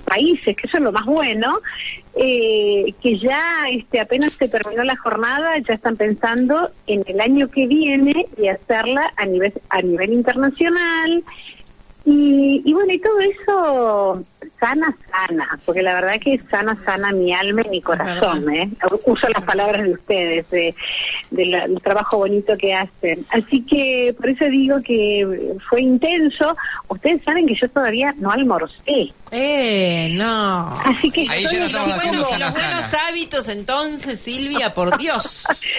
países, que eso es lo más bueno, eh, que ya este, apenas se terminó la jornada, ya están pensando en el año que viene y hacerla a nivel, a nivel internacional. Y bueno, y todo eso sana, sana, porque la verdad que sana, sana mi alma y mi corazón, ¿eh? Uso las palabras de ustedes, de, del trabajo bonito que hacen. Así que por eso digo que fue intenso. Ustedes saben que yo todavía no almorcé. Eh, no. Así que Ahí ya no estamos los haciendo buenos, sana, los buenos sana. hábitos entonces, Silvia, por Dios.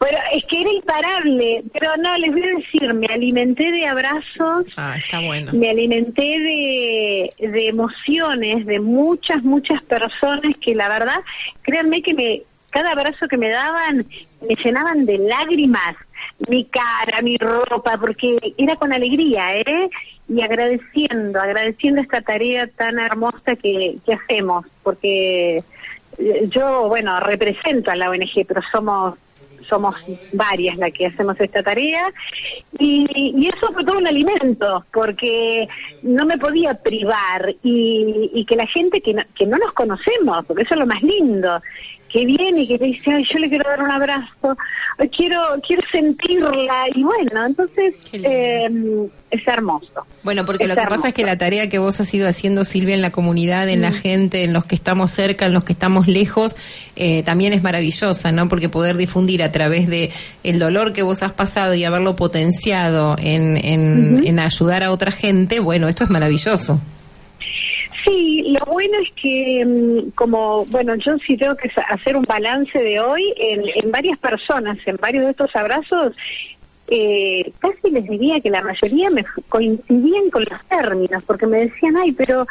Bueno, es que era imparable, pero no, les voy a decir, me alimenté de abrazos, Ah, está bueno. me alimenté de, de emociones de muchas, muchas personas que la verdad, créanme que me, cada abrazo que me daban me llenaban de lágrimas, mi cara, mi ropa, porque era con alegría, ¿eh? Y agradeciendo, agradeciendo esta tarea tan hermosa que, que hacemos, porque eh, yo, bueno, represento a la ONG, pero somos somos varias las que hacemos esta tarea. Y, y eso fue todo un alimento porque no me podía privar y, y que la gente que no, que no nos conocemos, porque eso es lo más lindo, que viene y que te dice, ay, yo le quiero dar un abrazo, quiero quiero sentirla y bueno, entonces eh, es hermoso. Bueno, porque Es lo que hermoso. pasa es que la tarea que vos has ido haciendo, Silvia, en la comunidad, en la gente, en los que estamos cerca, en los que estamos lejos, eh, también es maravillosa, ¿no? Porque poder difundir a través de el dolor que vos has pasado y haberlo potenciado en, en, en ayudar a otra gente, bueno, esto es maravilloso. Sí, lo bueno es que, mm, como, bueno, yo sí tengo que hacer un balance de hoy en, en varias personas, en varios de estos abrazos, eh, casi les diría que la mayoría me coincidían con los términos, porque me decían, ay, pero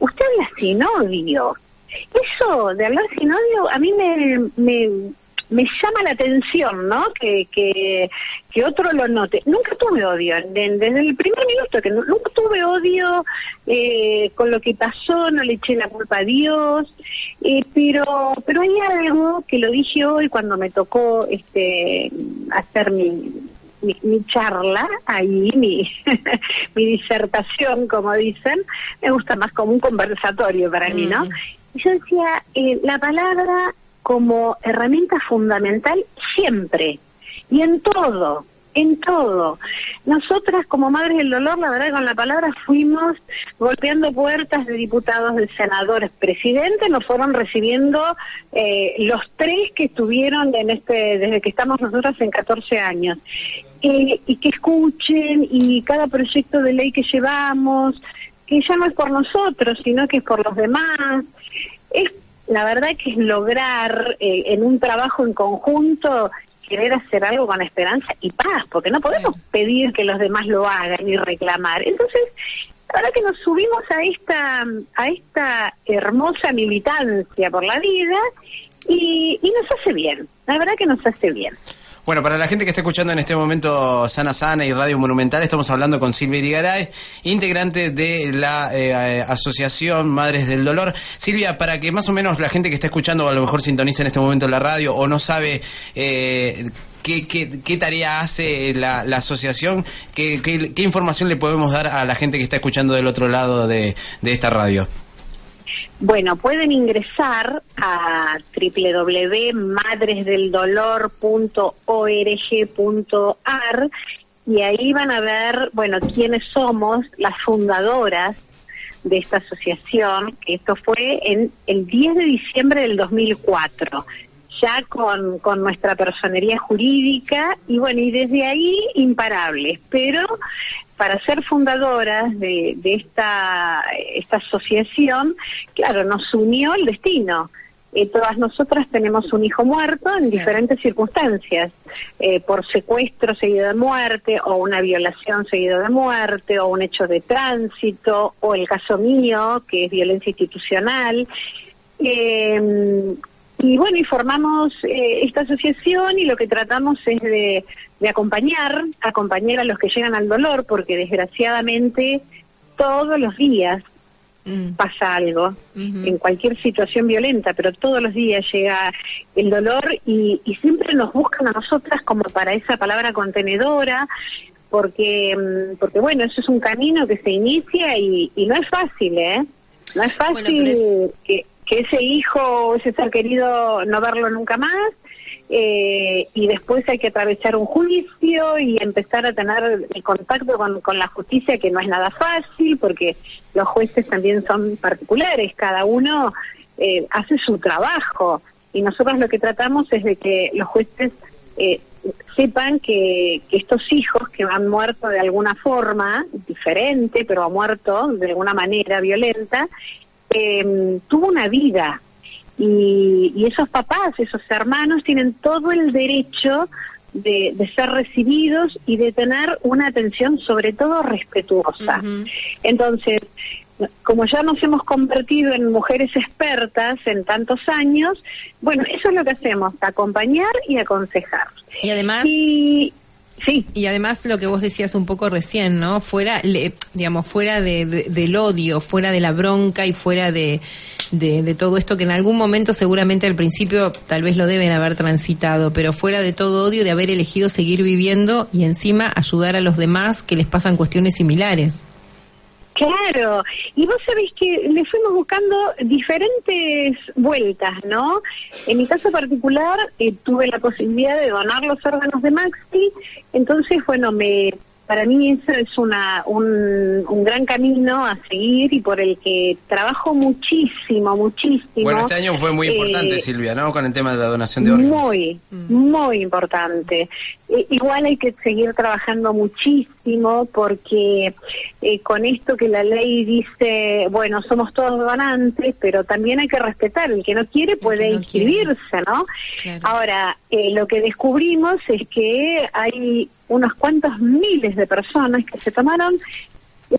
usted habla sin odio. Eso de hablar sin odio a mí me, me llama la atención, ¿no? Que, que, que otro lo note. Nunca tuve odio, de- desde el primer minuto, que nu- nunca tuve odio eh, con lo que pasó, no le eché la culpa a Dios, eh, pero, pero hay algo que lo dije hoy cuando me tocó este hacer mi, mi, mi charla, ahí mi, mi disertación, como dicen, me gusta más como un conversatorio para mí, ¿no? Mm. Y yo decía, eh, la palabra como herramienta fundamental siempre y en todo, en todo. Nosotras como Madres del Dolor, la verdad con la palabra fuimos golpeando puertas de diputados, de senadores, presidentes, nos fueron recibiendo eh, los tres que estuvieron en este, desde que estamos nosotras en 14 años. Y que escuchen y cada proyecto de ley que llevamos, que ya no es por nosotros, sino que es por los demás. La verdad que es lograr eh, en un trabajo en conjunto querer hacer algo con esperanza y paz, porque no podemos pedir que los demás lo hagan y reclamar. Entonces, la verdad que nos subimos a esta a esta hermosa militancia por la vida y, y nos hace bien. La verdad que nos hace bien. Bueno, para la gente que está escuchando en este momento Sana Sana y Radio Monumental, estamos hablando con Silvia Irigaray, integrante de la eh, Asociación Madres del Dolor. Silvia, para que más o menos la gente que está escuchando, a lo mejor sintoniza en este momento la radio o no sabe eh, qué, qué, qué tarea hace la, asociación, qué, qué, información le podemos dar a la gente que está escuchando del otro lado de esta radio. Bueno, pueden ingresar a www.madresdeldolor.org.ar y ahí van a ver, bueno, quiénes somos las fundadoras de esta asociación, esto fue en el 10 de diciembre del 2004, ya con, con nuestra personería jurídica y bueno, y desde ahí imparables, pero para ser fundadoras de, de esta, esta asociación, claro, nos unió el destino. Eh, todas nosotras tenemos un hijo muerto en diferentes circunstancias, eh, por secuestro seguido de muerte, o una violación seguido de muerte, o un hecho de tránsito, o el caso mío, que es violencia institucional. Eh, y bueno, y formamos eh, esta asociación y lo que tratamos es de, de acompañar, acompañar a los que llegan al dolor, porque desgraciadamente todos los días Mm. pasa algo, en cualquier situación violenta, pero todos los días llega el dolor y, y siempre nos buscan a nosotras como para esa palabra contenedora, porque, mm, porque bueno, eso es un camino que se inicia y, y no es fácil, ¿eh? No es fácil que, que ese hijo ese ser querido no verlo nunca más eh, y después hay que atravesar un juicio y empezar a tener el contacto con, con, la justicia, que no es nada fácil, porque los jueces también son particulares, cada uno eh, hace su trabajo, y nosotros lo que tratamos es de que los jueces eh, sepan que, que estos hijos que han muerto de alguna forma diferente, pero han muerto de alguna manera violenta, eh, tuvo una vida y, esos papás, esos hermanos tienen todo el derecho de, ser recibidos y de tener una atención sobre todo respetuosa. Entonces, como ya nos hemos convertido en mujeres expertas en tantos años, bueno, eso es lo que hacemos, acompañar y aconsejar. Y además... Sí. Y además lo que vos decías un poco recién, ¿no? Fuera, digamos, fuera de, del odio, fuera de la bronca y fuera de, de, todo esto que en algún momento seguramente al principio tal vez lo deben haber transitado, pero fuera de todo odio de haber elegido seguir viviendo y encima ayudar a los demás que les pasan cuestiones similares. Claro, y vos sabés que le fuimos buscando diferentes vueltas, ¿no? En mi caso particular eh, tuve la posibilidad de donar los órganos de Maxi, entonces, bueno, me para mí eso es una, un, un, gran camino a seguir y por el que trabajo muchísimo, muchísimo. Bueno, este año fue muy importante, eh, Silvia, ¿no? Con el tema de la donación de órganos. Muy, mm. muy importante. igual hay que seguir trabajando muchísimo porque eh, con esto que la ley dice, bueno, somos todos donantes, pero también hay que respetar. El que no quiere puede inscribirse, ¿no? Ahora, eh, lo que descubrimos es que hay unos cuantos miles de personas que se tomaron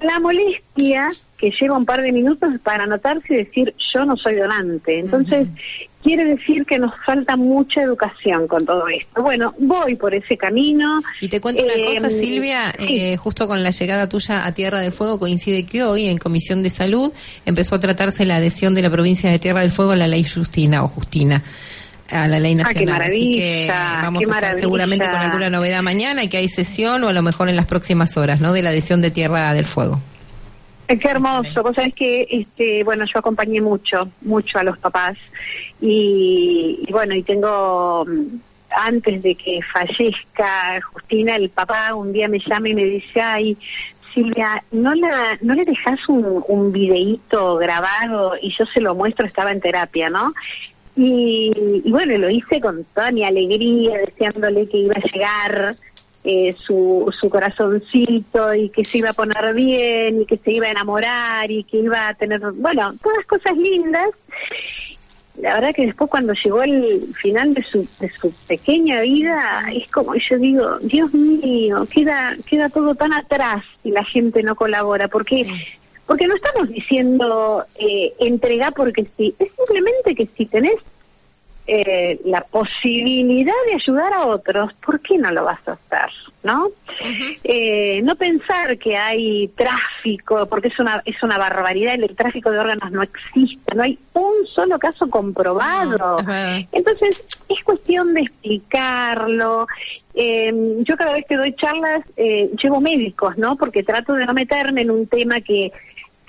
la molestia que lleva un par de minutos para anotarse y decir yo no soy donante. Entonces, quiere decir que nos falta mucha educación con todo esto. Bueno, voy por ese camino. Y te cuento una cosa, em, Silvia, eh, justo con la llegada tuya a Tierra del Fuego coincide que hoy en Comisión de Salud empezó a tratarse la adhesión de la provincia de Tierra del Fuego a la ley Justina o Justina a la ley ah, nacional. Así que vamos a estar seguramente con alguna novedad mañana y que hay sesión o a lo mejor en las próximas horas, ¿no? De la adhesión de Tierra del Fuego. Qué hermoso. Vos sabés que, este, bueno, yo acompañé mucho, mucho a los papás y, bueno, y tengo antes de que fallezca Justina, el papá un día me llama y me dice, ay, Silvia, ¿no, la, no le dejas un, un videíto grabado y yo se lo muestro? Estaba en terapia, ¿no? Y, bueno, lo hice con toda mi alegría, deseándole que iba a llegar eh, su, su corazoncito y que se iba a poner bien y que se iba a enamorar y que iba a tener, bueno, todas cosas lindas. La verdad que después cuando llegó el final de su, de su pequeña vida, es como yo digo, Dios mío, queda, queda todo tan atrás y la gente no colabora, porque porque no estamos diciendo eh, entrega porque sí, es simplemente que si tenés eh, la posibilidad de ayudar a otros, ¿por qué no lo vas a hacer? ¿No? eh, no pensar que hay tráfico, porque es una, es una barbaridad, el tráfico de órganos no existe, no hay un solo caso comprobado. Entonces, es cuestión de explicarlo. Eh, yo cada vez que doy charlas eh, llevo médicos, ¿no? Porque trato de no meterme en un tema que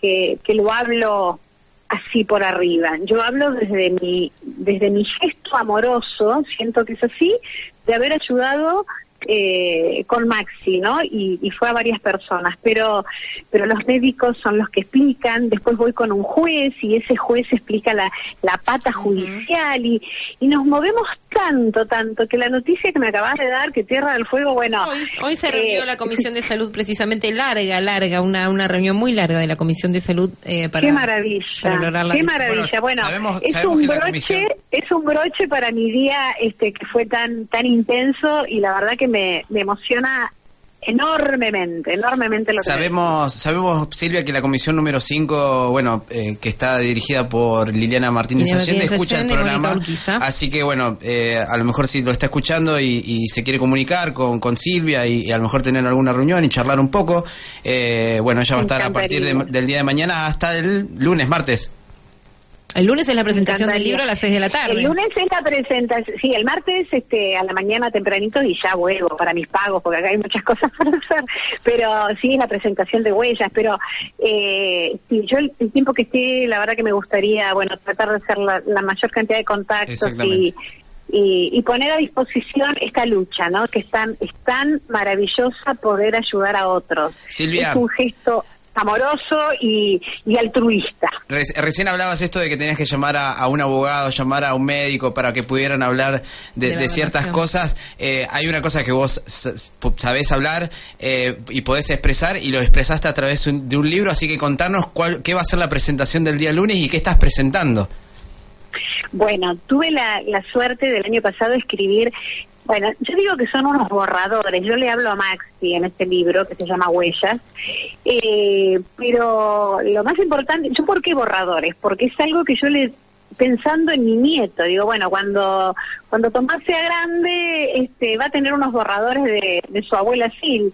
que, lo hablo así por arriba. Yo hablo desde mi, desde mi gesto amoroso, siento que es así, de haber ayudado eh, con Maxi, ¿no? Y, fue a varias personas, pero, pero los médicos son los que explican, después voy con un juez y ese juez explica la, la pata judicial y, y nos movemos tanto, tanto, que la noticia que me acabas de dar, que Tierra del Fuego, bueno... Hoy, se reunió eh, la Comisión de Salud precisamente larga, larga, una, una reunión muy larga de la Comisión de Salud eh, para... Qué maravilla, qué maravilla. Bueno, es, un broche, es un broche para mi día este que fue tan, tan intenso y la verdad que me, me emociona enormemente, enormemente lo que sabemos, sabemos Silvia que la comisión número 5, bueno, eh, que está dirigida por Liliana Martínez Allende, escucha el programa, así que bueno, eh, a lo mejor si lo está escuchando y, se quiere comunicar con, con Silvia y, a lo mejor tener alguna reunión y charlar un poco, eh, bueno, ella va a estar a partir del día de mañana hasta el lunes, martes. El lunes es la presentación del libro a las 6 de la tarde. El lunes es la presentación, sí, el martes este, a la mañana tempranito y ya vuelvo para mis pagos, porque acá hay muchas cosas para hacer, pero sí es la presentación de huellas, pero eh, sí, yo el, tiempo que esté, la verdad que me gustaría, bueno, tratar de hacer la, mayor cantidad de contactos y, y, poner a disposición esta lucha, ¿no? Que es tan, es tan maravillosa poder ayudar a otros. Silvia. Es un gesto amoroso y, altruista. recién hablabas esto de que tenías que llamar a, un abogado, llamar a un médico para que pudieran hablar de, ciertas cosas. Eh, hay una cosa que vos sabés hablar eh, y podés expresar y lo expresaste a través de un libro, así que contanos cuál, qué va a ser la presentación del día lunes y qué estás presentando. Bueno, tuve la, la suerte del año pasado de escribir bueno, yo digo que son unos borradores. Yo le hablo a Maxi en este libro que se llama Huellas. Eh, pero lo más importante, ¿yo por qué borradores? Porque es algo que yo le pensando en mi nieto, digo, bueno, cuando cuando Tomás sea grande, este, va a tener unos borradores de, de su abuela Sil.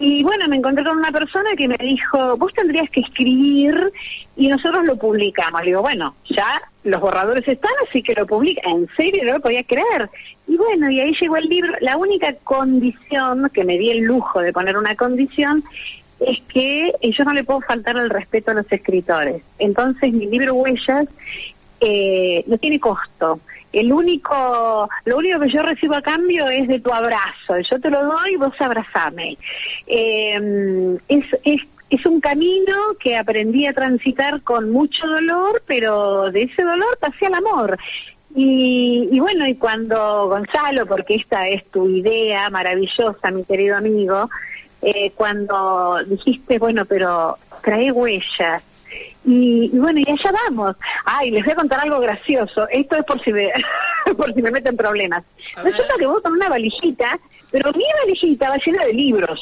Y bueno, me encontré con una persona que me dijo, vos tendrías que escribir y nosotros lo publicamos. Le digo, bueno, ya los borradores están, así que lo publica. En serio, no lo podía creer. Y bueno, y ahí llegó el libro. La única condición, que me di el lujo de poner una condición, es que yo no le puedo faltar el respeto a los escritores. Entonces mi libro Huellas eh, no tiene costo. El único, lo único que yo recibo a cambio es de tu abrazo. Yo te lo doy, vos abrazame. Eh, es, es, es un camino que aprendí a transitar con mucho dolor, pero de ese dolor pasé al amor. Y, y, bueno, y cuando Gonzalo, porque esta es tu idea maravillosa, mi querido amigo, eh, cuando dijiste, bueno, pero trae huellas, y, bueno, y allá vamos. Ay, les voy a contar algo gracioso. Esto es por si me, por si me meten problemas. Resulta que vos con una valijita, pero mi valijita va llena de libros.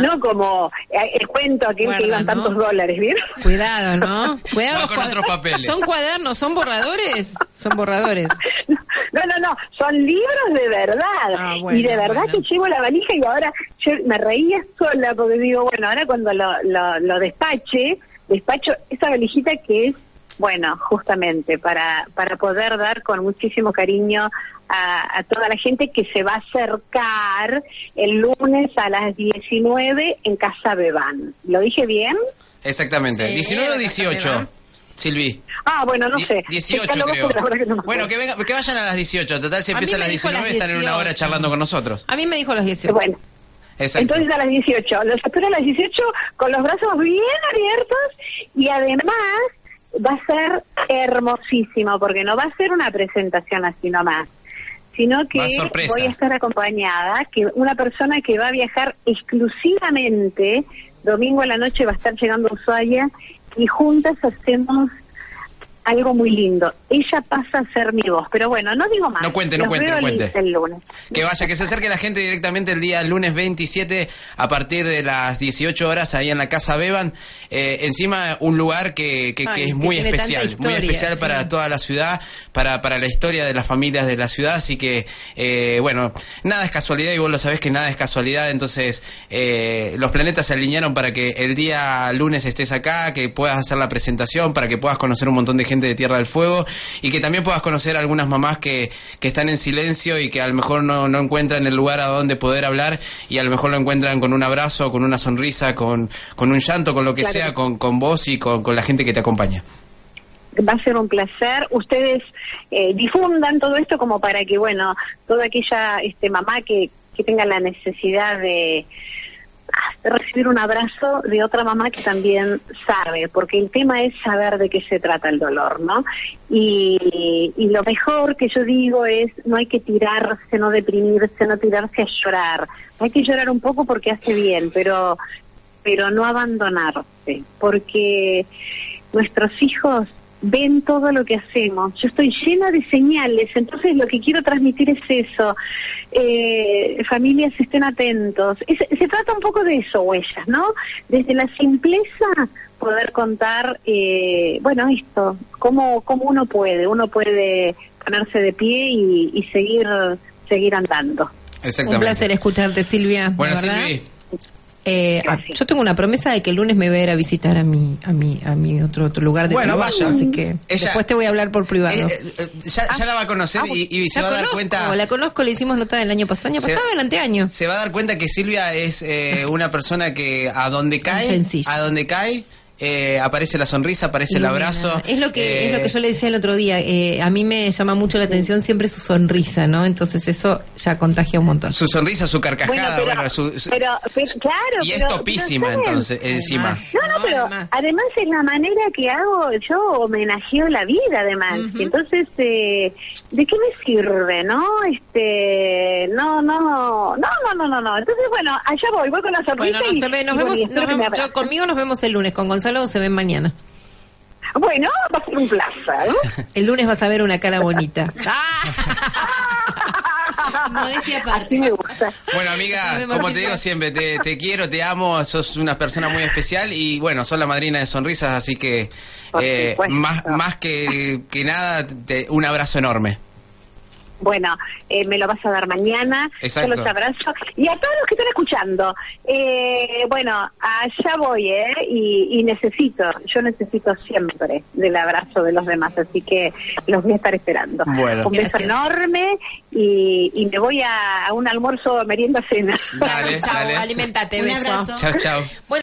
No como eh, el cuento aquel que iban tantos dólares, ¿bien? Cuidado, ¿no? Cuidado con otros papeles. ¿Son cuadernos? ¿Son borradores? Son borradores. No, no, no, son libros de verdad. Ah, y de verdad que llevo la valija y ahora yo me reía sola porque digo, bueno, ahora cuando lo, lo, lo despache, despacho esa valijita que es, bueno, justamente para, para poder dar con muchísimo cariño a, toda la gente que se va a acercar el lunes a las 19 en Casa Bebán. ¿Lo dije bien? Exactamente, 19 o 18. Silvi. Ah, bueno, no sé. 18 creo. bueno, que, que vayan a las 18. Total, si empieza a las 19, están en una hora charlando con nosotros. A mí me dijo a las 18. Bueno. Entonces a las 18. Los espero a las 18 con los brazos bien abiertos y además va a ser hermosísimo porque no va a ser una presentación así nomás, sino que voy a estar acompañada, que una persona que va a viajar exclusivamente, domingo a la noche va a estar llegando a Ushuaia y juntas hacemos algo muy lindo. Ella pasa a ser mi voz, pero bueno, no digo más. No cuente, no cuente, no cuente. Que vaya, que se acerque la gente directamente el día lunes 27 a partir de las 18 horas ahí en la Casa Beban. Eh, encima un lugar que, que, es muy especial, muy especial para toda la ciudad, para, para la historia de las familias de la ciudad, así que, eh, bueno, nada es casualidad y vos lo sabés que nada es casualidad, entonces eh, los planetas se alinearon para que el día lunes estés acá, que puedas hacer la presentación, para que puedas conocer un montón de gente de Tierra del Fuego y que también puedas conocer a algunas mamás que, que están en silencio y que a lo mejor no, no encuentran el lugar a donde poder hablar y a lo mejor lo encuentran con un abrazo, con una sonrisa, con, con un llanto, con lo que sea, con, con vos y con, con la gente que te acompaña va a ser un placer. Ustedes eh, difundan todo esto como para que, bueno, toda aquella este, mamá que, que tenga la necesidad de, recibir un abrazo de otra mamá que también sabe, porque el tema es saber de qué se trata el dolor, ¿no? Y, y lo mejor que yo digo es, no hay que tirarse, no deprimirse, no tirarse a llorar. Hay que llorar un poco porque hace bien, pero, pero no abandonarse, porque nuestros hijos ven todo lo que hacemos. Yo estoy llena de señales, entonces lo que quiero transmitir es eso. Eh, familias estén atentos. se trata un poco de eso, huellas, ¿no? Desde la simpleza poder contar, eh, bueno, esto, cómo, cómo uno puede, uno puede ponerse de pie y, seguir, seguir andando. Un placer escucharte, Silvia. Bueno, Silvia. Eh, ah, yo tengo una promesa de que el lunes me voy a ir a visitar a mi, a mi, a mi otro, otro lugar de Bueno, trabajo, vaya. así que Ella- después te voy a hablar por privado. Eh, eh, eh, ya, ya la va a conocer Ah, y, y se va a dar cuenta. La conozco, le hicimos nota el año pasado, año Se- pasado, el anteaño. Se va a dar cuenta que Silvia es eh, una persona que a donde cae, a donde cae, eh, aparece la sonrisa, aparece el abrazo. Es lo que eh, es lo que yo le decía el otro día. eh, a mí me llama mucho la atención siempre su sonrisa, ¿no? Entonces eso ya contagia un montón. Su sonrisa, su Bueno, carcajada, pero, bueno, su- su- pero, pero, claro. y es topísima entonces, encima. Además. No, no, No, pero además. además. es la manera que hago, yo homenajeo la vida además. Ujú. Y Entonces, eh, ¿de qué me sirve, no? Este, no, no, no, no, no, no, no. Entonces, bueno, allá voy, voy con la sonrisa Bueno, no y- se ve, nos y bueno, vemos, nos vemos- yo conmigo nos vemos el lunes, con Gonzalo se ven mañana. Bueno, va a ser un placer. El lunes vas a ver una cara bonita. Modestia aparte. Así me gusta. Bueno, amiga, como te digo siempre, te, te quiero, te amo, sos una persona muy especial y bueno, sos la madrina de sonrisas, así que eh, más, más que, que nada, te- un abrazo enorme. Bueno, eh, me lo vas a dar mañana. Exacto. Yo los abrazo. Y a todos los que están escuchando, eh, bueno, allá voy, ¿eh? Y, y necesito, yo necesito siempre del abrazo de los demás, así que los voy a estar esperando. Bueno. Un beso Gracias. enorme y, y me voy a, a un almuerzo, merienda, cena. Dale, Chao, dale. alimentate, Un beso. abrazo. Chao, chao. Bueno,